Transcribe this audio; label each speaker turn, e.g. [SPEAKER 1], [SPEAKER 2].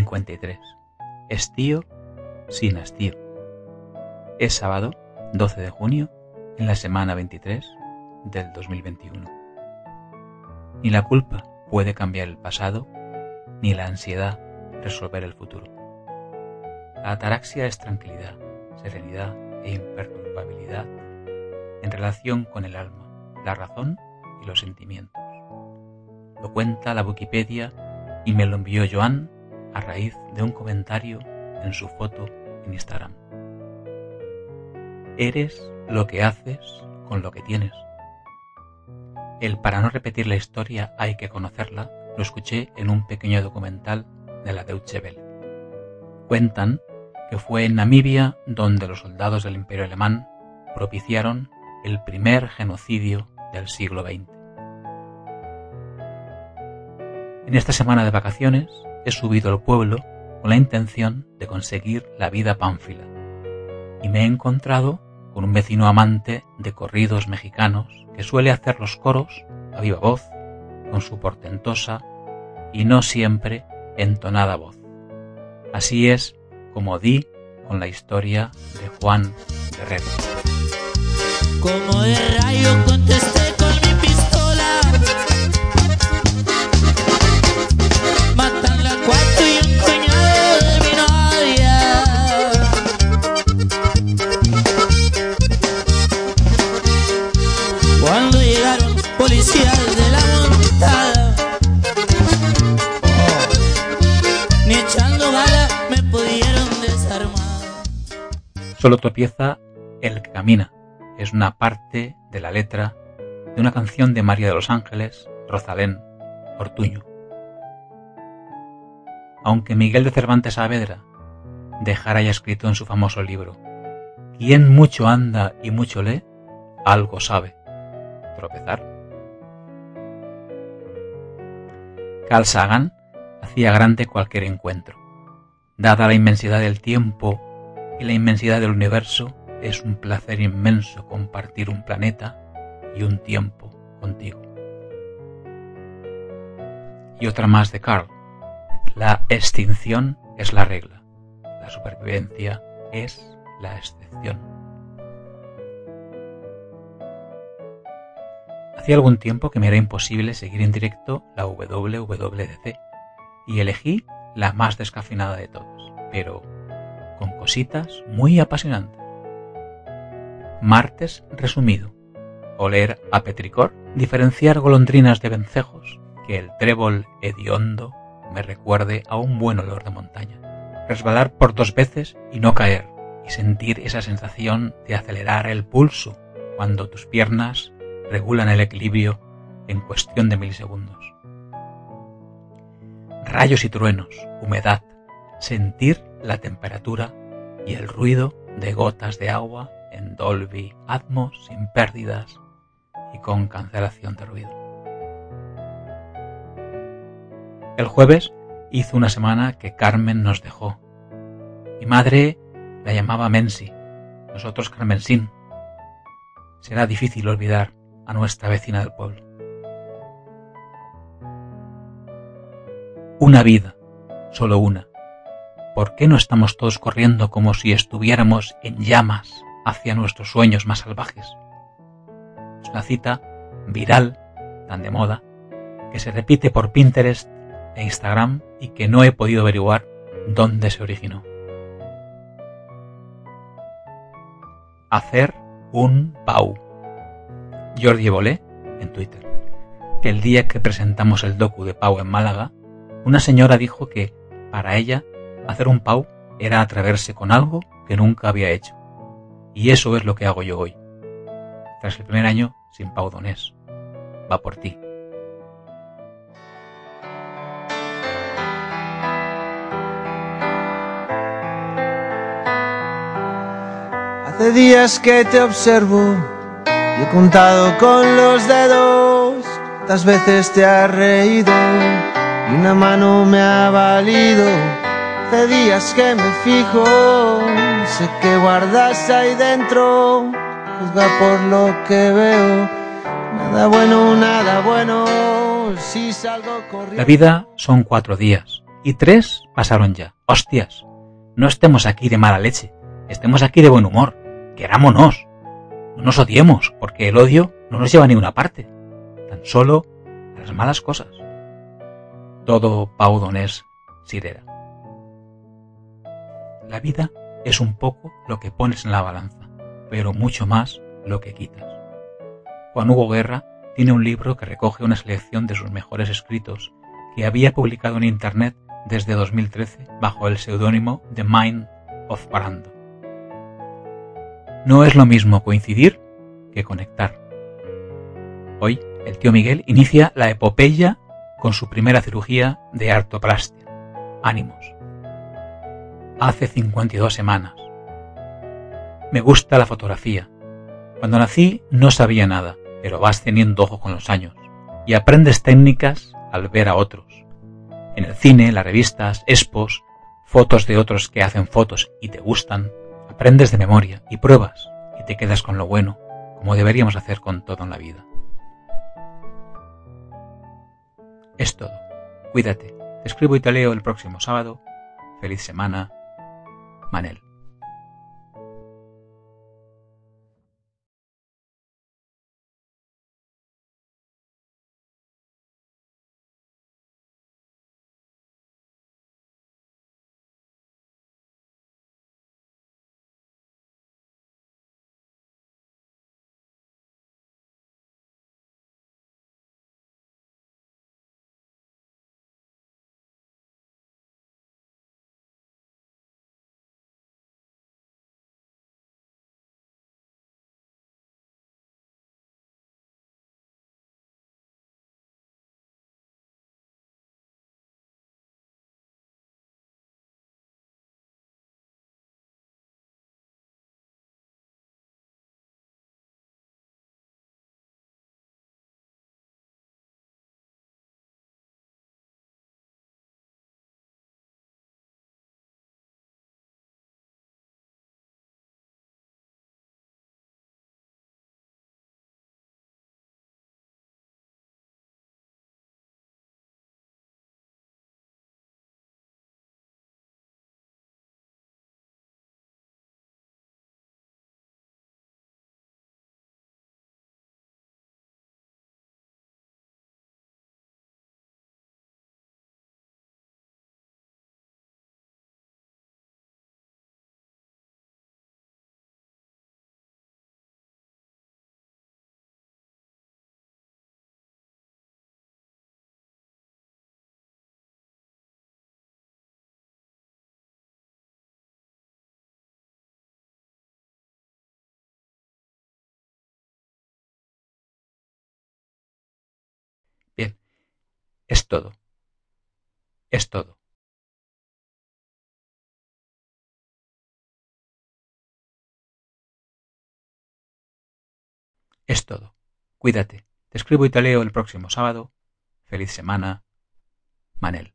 [SPEAKER 1] 53. Estío sin hastío. Es sábado 12 de junio en la semana 23 del 2021. Ni la culpa puede cambiar el pasado, ni la ansiedad resolver el futuro. La ataraxia es tranquilidad, serenidad e imperturbabilidad en relación con el alma, la razón y los sentimientos. Lo cuenta la Wikipedia y me lo envió Joan a raíz de un comentario en su foto en Instagram. Eres lo que haces con lo que tienes. El para no repetir la historia hay que conocerla lo escuché en un pequeño documental de la Deutsche Welle. Cuentan que fue en Namibia donde los soldados del Imperio Alemán propiciaron el primer genocidio del siglo XX. En esta semana de vacaciones he subido al pueblo con la intención de conseguir la vida pánfila y me he encontrado con un vecino amante de corridos mexicanos que suele hacer los coros a viva voz con su portentosa y no siempre entonada voz. Así es como di con la historia de Juan Guerrero.
[SPEAKER 2] Como rayo
[SPEAKER 1] Solo tropieza el que camina. Es una parte de la letra de una canción de María de los Ángeles, Rosalén, Ortuño. Aunque Miguel de Cervantes Saavedra dejara ya escrito en su famoso libro, quien mucho anda y mucho lee, algo sabe. Tropezar. Carl hacía grande cualquier encuentro. Dada la inmensidad del tiempo y la inmensidad del universo, es un placer inmenso compartir un planeta y un tiempo contigo. Y otra más de Carl. La extinción es la regla. La supervivencia es la excepción. Hacía algún tiempo que me era imposible seguir en directo la WWDC y elegí la más descafeinada de todas, pero con cositas muy apasionantes. Martes resumido. Oler a petricor, diferenciar golondrinas de vencejos, que el trébol hediondo me recuerde a un buen olor de montaña. Resbalar por dos veces y no caer, y sentir esa sensación de acelerar el pulso cuando tus piernas regulan el equilibrio en cuestión de milisegundos. Rayos y truenos, humedad, sentir la temperatura y el ruido de gotas de agua en Dolby Atmos sin pérdidas y con cancelación de ruido. El jueves hizo una semana que Carmen nos dejó. Mi madre la llamaba Mensi, nosotros Carmensín. Será difícil olvidar a nuestra vecina del pueblo. Una vida, solo una. ¿Por qué no estamos todos corriendo como si estuviéramos en llamas hacia nuestros sueños más salvajes? Es una cita viral, tan de moda, que se repite por Pinterest e Instagram y que no he podido averiguar dónde se originó. Hacer un pau. Jordi Bolé en Twitter. El día que presentamos el docu de Pau en Málaga, una señora dijo que para ella hacer un Pau era atreverse con algo que nunca había hecho. Y eso es lo que hago yo hoy. Tras el primer año sin Pau Donés. Va por ti.
[SPEAKER 3] Hace días que te observo y he contado con los dedos cuántas veces te has reído y una mano me ha valido. Hace días que me fijo, sé que guardas ahí dentro, juzga por lo que veo. Nada bueno, nada bueno, si salgo corriendo.
[SPEAKER 1] La vida son cuatro días, y tres pasaron ya. ¡Hostias! No estemos aquí de mala leche, estemos aquí de buen humor. Querámonos. No nos odiemos, porque el odio no nos lleva a ninguna parte, tan solo a las malas cosas. Todo Pau Donés Sirera. La vida es un poco lo que pones en la balanza, pero mucho más lo que quitas. Juan Hugo Guerra tiene un libro que recoge una selección de sus mejores escritos que había publicado en Internet desde 2013 bajo el seudónimo The Mind of Parando. No es lo mismo coincidir que conectar. Hoy, el tío Miguel inicia la epopeya con su primera cirugía de artoplastia. Ánimos. Hace 52 semanas. Me gusta la fotografía. Cuando nací no sabía nada, pero vas teniendo ojo con los años y aprendes técnicas al ver a otros. En el cine, las revistas, expos, fotos de otros que hacen fotos y te gustan, aprendes de memoria y pruebas y te quedas con lo bueno, como deberíamos hacer con todo en la vida. Es todo. Cuídate. Te escribo y te leo el próximo sábado. Feliz semana. Manel. Es todo. Es todo. Es todo. Cuídate. Te escribo y te leo el próximo sábado. Feliz semana. Manel.